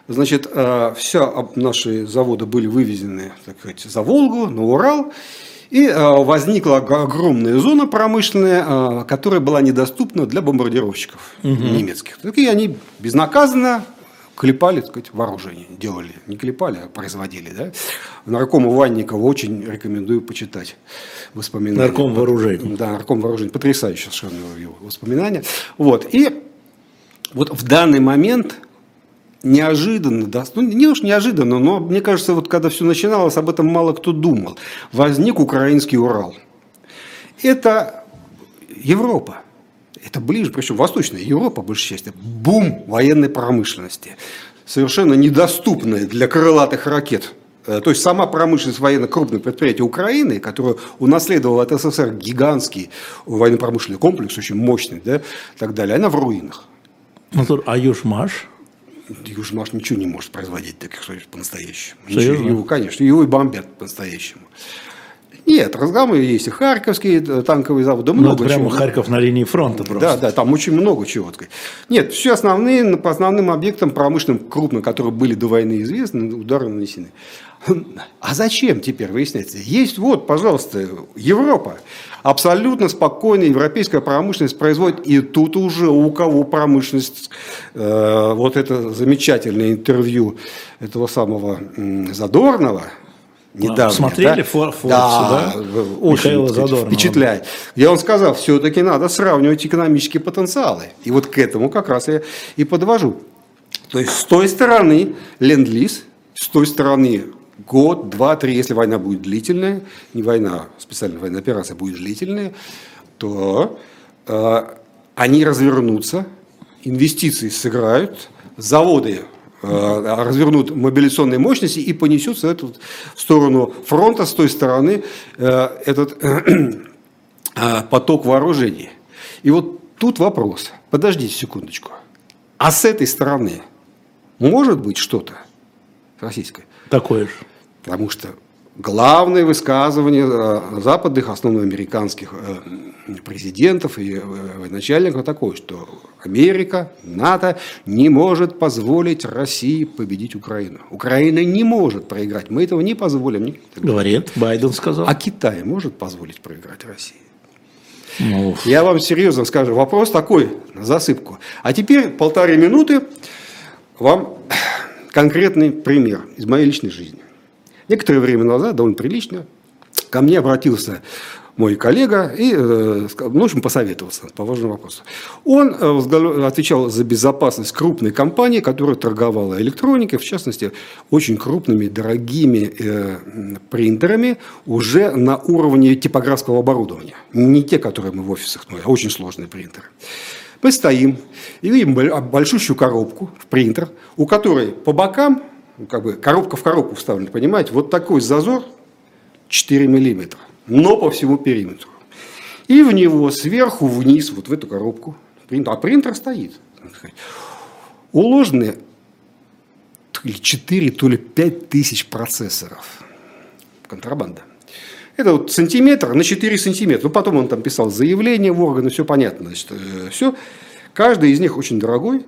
Значит, э, все наши заводы были вывезены так сказать, за Волгу, на Урал, и э, возникла огромная зона промышленная, э, которая была недоступна для бомбардировщиков угу. немецких. И они безнаказанно клепали, так сказать, вооружение, делали. Не клепали, а производили. Да? Наркому Ванникова очень рекомендую почитать воспоминания. Нарком вооружений. Да, нарком вооружений. Потрясающие совершенно его воспоминания. Вот. И вот в данный момент неожиданно, да, ну не уж неожиданно, но мне кажется, вот когда все начиналось, об этом мало кто думал. Возник украинский Урал. Это Европа. Это ближе, причем Восточная Европа, большей части. Бум военной промышленности. Совершенно недоступная для крылатых ракет. Э, то есть сама промышленность военно крупных предприятий Украины, которую унаследовал от СССР гигантский военно-промышленный комплекс, очень мощный, да, и так далее, она в руинах. А Южмаш? Южмаш ничего не может производить таких по-настоящему. Его, конечно, его и бомбят по-настоящему. Нет, разгамы есть и Харьковские э, танковые заводы, ну, много прямо чего. Харьков на линии фронта просто. Да, да, там очень много чего. Нет, все основные, по основным объектам промышленным, крупным, которые были до войны известны, удары нанесены. А зачем теперь выясняется? Есть вот, пожалуйста, Европа. Абсолютно спокойно европейская промышленность производит. И тут уже у кого промышленность, э, вот это замечательное интервью этого самого Задорнова, недавно. Смотрели да? Фор, да, да? Очень сказать, впечатляет. Я он сказал, все-таки надо сравнивать экономические потенциалы. И вот к этому как раз я и подвожу. То есть с той стороны ленд-лиз, с той стороны год, два, три, если война будет длительная, не война, специальная военная операция будет длительная, то э, они развернутся, инвестиции сыграют, заводы Э, развернут мобилизационные мощности и понесется эту сторону фронта с той стороны э, этот *clears throat* э, поток вооружений. И вот тут вопрос. Подождите секундочку. А с этой стороны может быть что-то российское? Такое же. Потому что главное высказывание э, западных, основно американских э, президентов и э, начальников такое, что Америка, НАТО не может позволить России победить Украину. Украина не может проиграть. Мы этого не позволим. Говорит, Байден сказал. А Китай может позволить проиграть России? Ну, Я вам серьезно скажу, вопрос такой, на засыпку. А теперь полторы минуты вам конкретный пример из моей личной жизни. Некоторое время назад, довольно прилично, ко мне обратился мой коллега и, э, ну, в общем, посоветовался по важному вопросу. Он э, отвечал за безопасность крупной компании, которая торговала электроникой, в частности, очень крупными, дорогими э, принтерами уже на уровне типографского оборудования. Не те, которые мы в офисах, но а очень сложные принтеры. Мы стоим и видим большущую коробку в принтер, у которой по бокам ну, как бы коробка в коробку вставлена, понимаете? Вот такой зазор 4 миллиметра, но по всему периметру. И в него сверху вниз, вот в эту коробку, принтер, а принтер стоит, уложены то ли 4, то ли 5 тысяч процессоров. Контрабанда. Это вот сантиметр на 4 сантиметра. Ну, потом он там писал заявление в органы, все понятно. Значит, э, все. Каждый из них очень дорогой.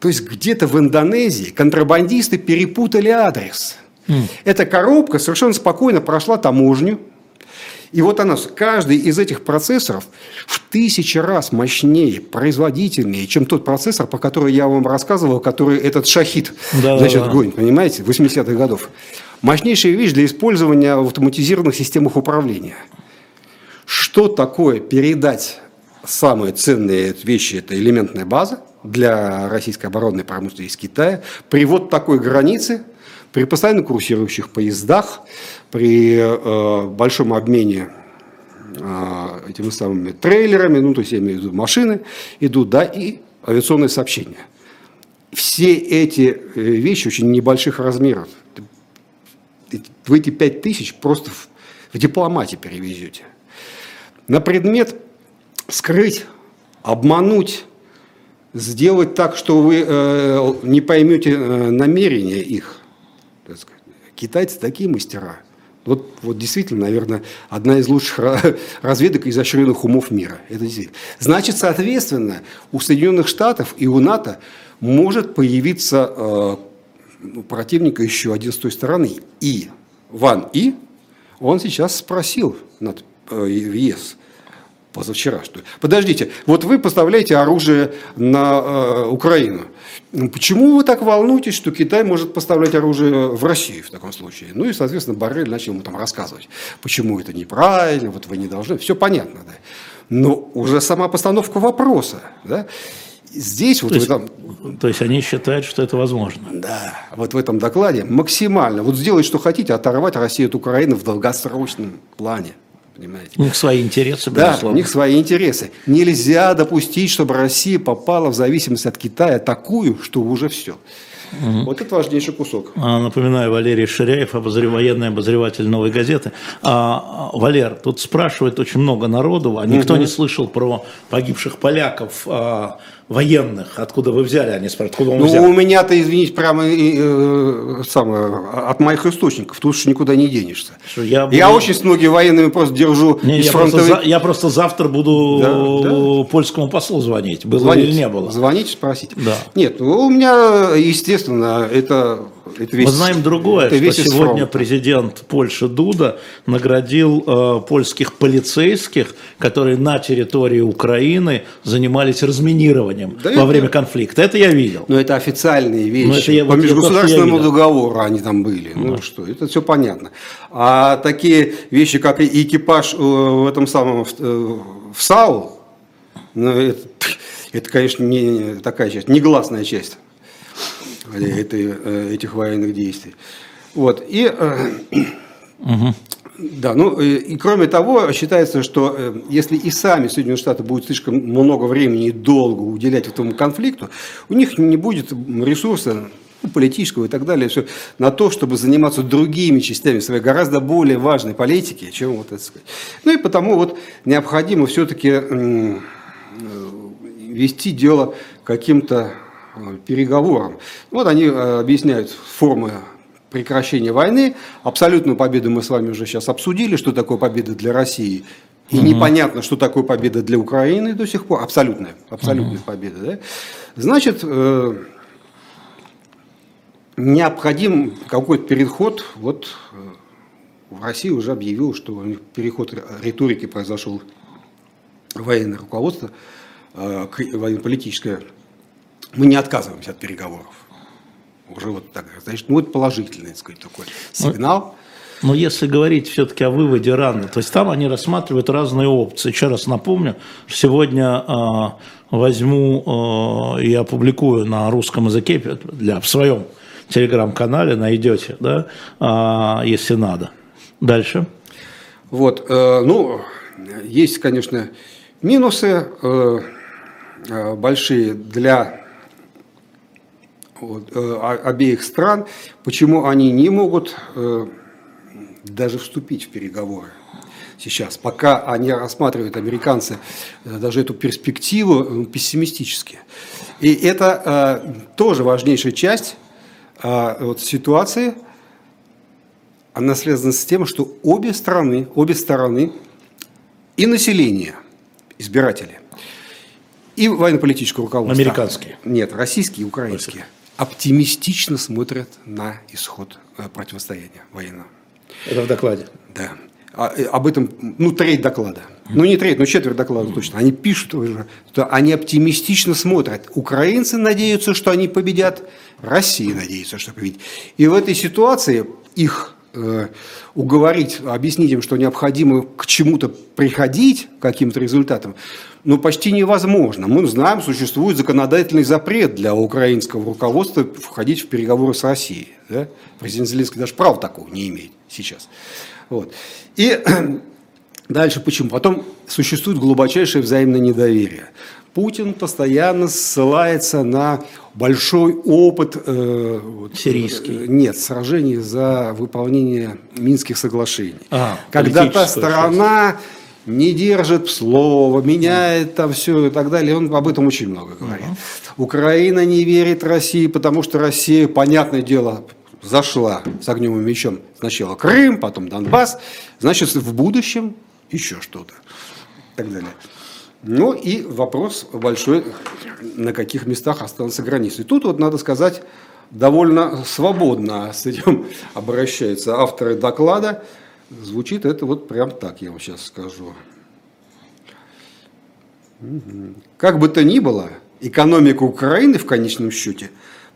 То есть где-то в Индонезии контрабандисты перепутали адрес. Mm. Эта коробка совершенно спокойно прошла таможню. И вот она, каждый из этих процессоров в тысячи раз мощнее, производительнее, чем тот процессор, по которому я вам рассказывал, который этот шахид, да, значит, да, гонит, понимаете, 80-х годов. Мощнейшая вещь для использования в автоматизированных системах управления. Что такое передать самые ценные вещи – это элементная база – для российской оборонной промышленности из Китая при вот такой границе, при постоянно курсирующих поездах, при э, большом обмене э, этими самыми трейлерами, ну, то есть я имею в виду машины, идут, да, и авиационные сообщения. Все эти э, вещи очень небольших размеров. Вы эти 5 тысяч просто в, в дипломате перевезете. На предмет скрыть, обмануть, сделать так, что вы э, не поймете э, намерения их. Китайцы такие мастера. Вот, вот действительно, наверное, одна из лучших *laughs* разведок изощренных умов мира. Это действительно. Значит, соответственно, у Соединенных Штатов и у НАТО может появиться э, противника еще один с той стороны. И Ван И, он сейчас спросил над, э, ЕС, позавчера, что ли. Подождите, вот вы поставляете оружие на э, Украину. Ну, почему вы так волнуетесь, что Китай может поставлять оружие в Россию в таком случае? Ну и, соответственно, Барель начал ему там рассказывать, почему это неправильно, вот вы не должны. Все понятно, да. Но уже сама постановка вопроса, да, Здесь вот то в этом... То есть они считают, что это возможно. Да, вот в этом докладе максимально. Вот сделать, что хотите, оторвать Россию от Украины в долгосрочном плане. Понимаете? У них свои интересы, Да, у них свои интересы. Нельзя допустить, чтобы Россия попала в зависимость от Китая такую, что уже все. Угу. Вот это важнейший кусок. А, напоминаю, Валерий Ширяев, обозрев... военный обозреватель «Новой газеты». А, Валер, тут спрашивает очень много народу, а никто угу. не слышал про погибших поляков а, военных, откуда вы взяли, они спрашивают, откуда он ну, взял? у меня-то, извините, прямо э, самое, от моих источников, тут уж никуда не денешься. Что я, буду... я очень с многими военными просто держу не, из я, фронтовых... просто я просто завтра буду да, да. польскому послу звонить, было Звоните, или не было. Звоните, спросите. Да. Нет, ну, у меня, естественно, это это весь, Мы знаем другое, это что сегодня фронт. президент Польши Дуда наградил э, польских полицейских, которые на территории Украины занимались разминированием да во это, время конфликта. Это я видел. Но это официальные вещи. Но это я, По вот межгосударственному договору они там были. Ну да. что, это все понятно. А такие вещи, как экипаж э, в этом самом в, э, САУ, ну, это, *laughs* это, конечно, не такая часть, негласная часть этой, э, этих военных действий. Вот. И, угу. Да, ну, и, и кроме того, считается, что э, если и сами Соединенные Штаты будут слишком много времени и долго уделять этому конфликту, у них не будет ресурса ну, политического и так далее, все, на то, чтобы заниматься другими частями своей гораздо более важной политики, чем вот это сказать. Ну и потому вот необходимо все-таки вести дело каким-то Э, переговорам. Вот они э, объясняют формы прекращения войны. Абсолютную победу мы с вами уже сейчас обсудили, что такое победа для России. И угу. непонятно, что такое победа для Украины до сих пор. Абсолютная, абсолютная угу. победа. Да? Значит, э, необходим какой-то переход. Вот в России уже объявил, что переход риторики произошел военное руководство, военно-политическое мы не отказываемся от переговоров. Уже вот так, значит, ну это положительный, так сказать, такой сигнал. Но если говорить все-таки о выводе рано, то есть там они рассматривают разные опции. Еще раз напомню, сегодня э, возьму э, и опубликую на русском языке для, в своем телеграм-канале, найдете, да, э, если надо. Дальше. Вот, э, ну, есть, конечно, минусы э, э большие для вот, э, обеих стран, почему они не могут э, даже вступить в переговоры сейчас, пока они рассматривают, американцы, э, даже эту перспективу пессимистически. И это тоже важнейшая часть вот, ситуации, она связана с тем, что обе страны, обе стороны и население, избиратели, и военно-политическое руководство. Американские? Нет, российские и украинские оптимистично смотрят на исход э, противостояния военного. Это в докладе? Да. А, э, об этом, ну, треть доклада. Ну, не треть, но четверть доклада точно. Они пишут уже, что они оптимистично смотрят. Украинцы надеются, что они победят, Россия надеется, что победит. И в этой ситуации их уговорить, объяснить им, что необходимо к чему-то приходить, к каким-то результатам, ну, почти невозможно. Мы знаем, существует законодательный запрет для украинского руководства входить в переговоры с Россией. Да? Президент Зеленский даже права такого не имеет сейчас. Вот. И *clears throat* дальше почему? Потом существует глубочайшее взаимное недоверие. Путин постоянно ссылается на большой опыт э, сирийский. Э, нет, сражений за выполнение Минских соглашений. А, Когда та сторона часть. не держит слова, меняет там все и так далее, он об этом очень много говорит. Угу. Украина не верит России, потому что Россия, понятное дело, зашла с огнем и мечом сначала Крым, потом Донбасс, значит, в будущем еще что-то и так далее. Ну и вопрос большой, на каких местах останутся границы. И тут вот надо сказать, довольно свободно *laughs* с этим обращаются авторы доклада. Звучит это вот прям так, я вам сейчас скажу. Как бы то ни было, экономика Украины в конечном счете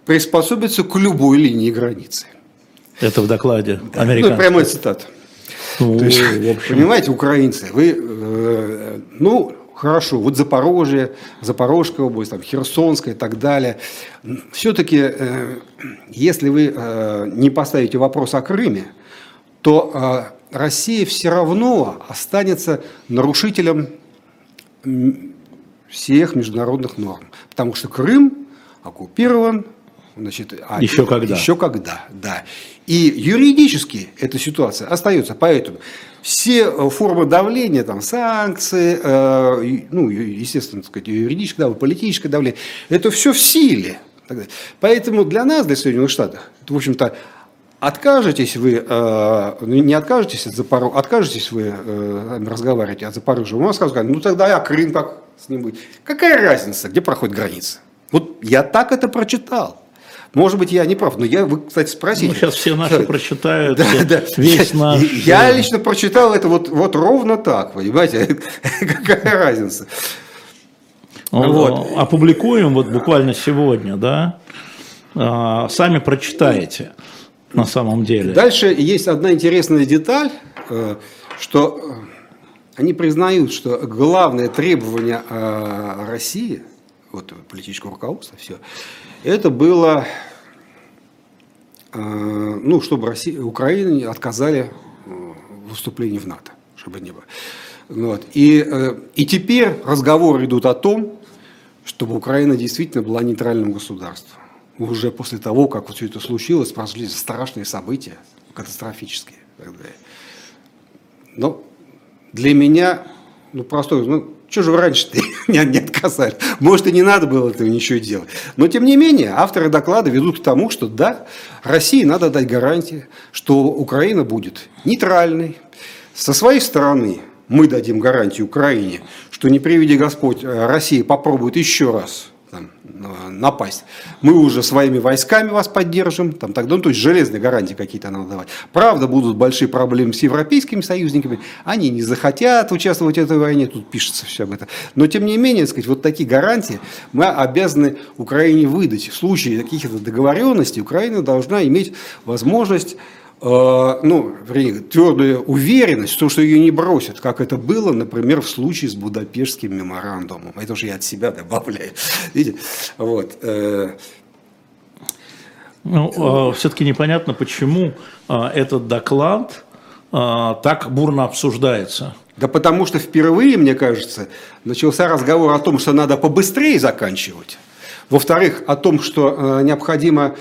приспособится к любой линии границы. Это в докладе да. Ну, прямой цитат. Ну, То есть, понимаете, украинцы, вы, э, ну, хорошо, вот Запорожье, Запорожская область, там, Херсонская и так далее. Все-таки, э, если вы э, не поставите вопрос о Крыме, то э, Россия все равно останется нарушителем всех международных норм. Потому что Крым оккупирован Значит, а еще когда? Еще когда, да. И юридически эта ситуация остается. Поэтому все э, формы давления, там, санкции, э, ну, естественно, так сказать, юридическое давление, политическое давление, это все в силе. Поэтому для нас, для Соединенных Штатов, в общем-то, откажетесь вы, э, не откажетесь от Запорожья, откажетесь вы э, разговаривать о Запорожье, у нас скажут, ну тогда я Крым как с ним будет. Какая разница, где проходит граница? Вот я так это прочитал. Может быть, я не прав, но я, вы, кстати, спросите. Ну, сейчас все наши прочитают да, да. весь наш... Я лично прочитал это вот, вот ровно так, понимаете? *laughs* Какая разница? Вот. Опубликуем вот буквально сегодня, да? А, сами прочитаете на самом деле. Дальше есть одна интересная деталь, э, что э, они признают, что главное требование э, России, вот политического руководства, все, это было, э, ну, чтобы Россия, Украине отказали э, в выступлении в НАТО, чтобы не было. Вот. И, э, и теперь разговоры идут о том, чтобы Украина действительно была нейтральным государством. Уже после того, как вот все это случилось, прошли страшные события, катастрофические. Но для меня, ну, простой, ну, что же вы раньше-то *laughs* не, не отказали? Может, и не надо было этого ничего делать. Но, тем не менее, авторы доклада ведут к тому, что да, России надо дать гарантии, что Украина будет нейтральной. Со своей стороны мы дадим гарантию Украине, что не приведи Господь, э, Россия попробует еще раз там, напасть, мы уже своими войсками вас поддержим, там, тогда, ну, то есть железные гарантии какие-то надо давать. Правда, будут большие проблемы с европейскими союзниками, они не захотят участвовать в этой войне, тут пишется все об этом. Но, тем не менее, сказать, вот такие гарантии мы обязаны Украине выдать. В случае каких-то договоренностей Украина должна иметь возможность ну, твердая уверенность в том, что ее не бросят, как это было, например, в случае с Будапештским меморандумом. Это уже я от себя добавляю. *laughs* Видите? Вот. Э. Ну, э, все-таки непонятно, почему этот доклад так бурно обсуждается. Да потому что впервые, мне кажется, начался разговор о том, что надо побыстрее заканчивать. Во-вторых, о том, что необходимо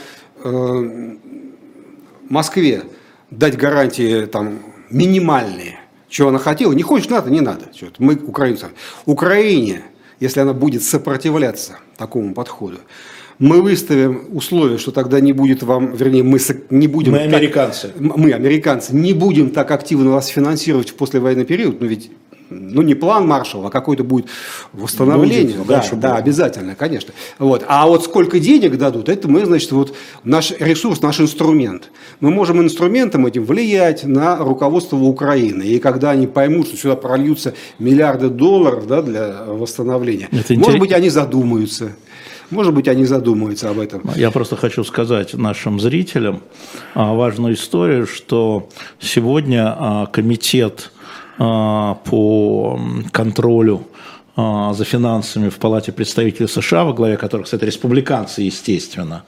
Москве дать гарантии там, минимальные, чего она хотела, не хочешь НАТО, не надо. Мы украинцам. Украине, если она будет сопротивляться такому подходу, мы выставим условия, что тогда не будет вам, вернее, мы не будем... Мы американцы. Так, мы, американцы, не будем так активно вас финансировать в послевоенный период, но ведь ну не план Маршалла, а какой-то будет восстановление. Будет, да, да, да, обязательно, конечно. Вот. А вот сколько денег дадут, это мы, значит, вот наш ресурс, наш инструмент. Мы можем инструментом этим влиять на руководство Украины. И когда они поймут, что сюда прольются миллиарды долларов да, для восстановления, это может интерес... быть, они задумаются. Может быть, они задумаются об этом. Я просто хочу сказать нашим зрителям а, важную историю, что сегодня а, комитет по контролю за финансами в Палате представителей США, во главе которых, кстати, республиканцы, естественно,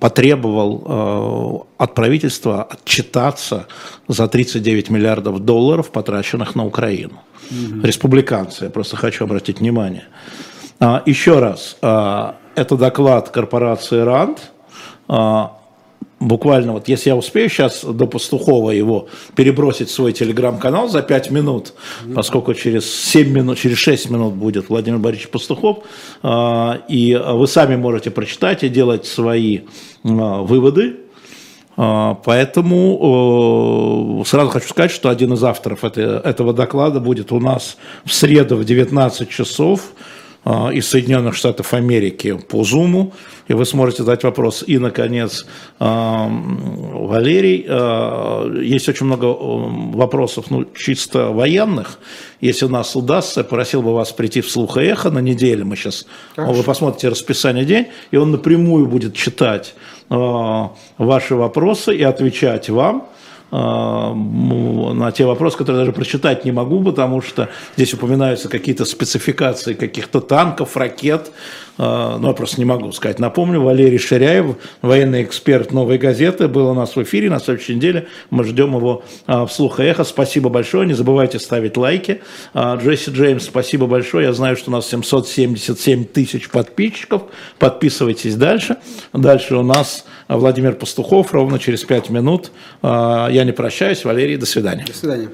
потребовал от правительства отчитаться за 39 миллиардов долларов, потраченных на Украину. Угу. Республиканцы, я просто хочу обратить внимание. Еще раз, это доклад корпорации РАНД, буквально вот, если я успею сейчас до Пастухова его перебросить в свой телеграм-канал за 5 минут, поскольку через 7 минут, через 6 минут будет Владимир Борисович Пастухов, а, и вы сами можете прочитать и делать свои а, выводы, а, Поэтому сразу хочу сказать, что один из авторов этого доклада будет у нас в среду в 19 часов из Соединенных Штатов Америки по Зуму, и вы сможете задать вопрос. И, наконец, а, Валерий, а, есть очень много вопросов, ну, чисто военных. Если у нас удастся, просил бы вас прийти в слух и эхо на неделю, мы сейчас, Хорошо. вы посмотрите расписание день, и он напрямую будет читать ваши вопросы и отвечать вам. А, на те вопросы, которые даже прочитать не могу, потому что здесь упоминаются какие-то спецификации каких-то танков, ракет, ну, я просто не могу сказать. Напомню, Валерий Ширяев, военный эксперт «Новой газеты», был у нас в эфире на следующей неделе. Мы ждем его а, в слух и эхо. Спасибо большое. Не забывайте ставить лайки. Джесси Джеймс, спасибо большое. Я знаю, что у нас 777 тысяч подписчиков. Подписывайтесь дальше. Дальше у нас Владимир Пастухов ровно через 5 минут. Я не прощаюсь. Валерий, до свидания. До свидания.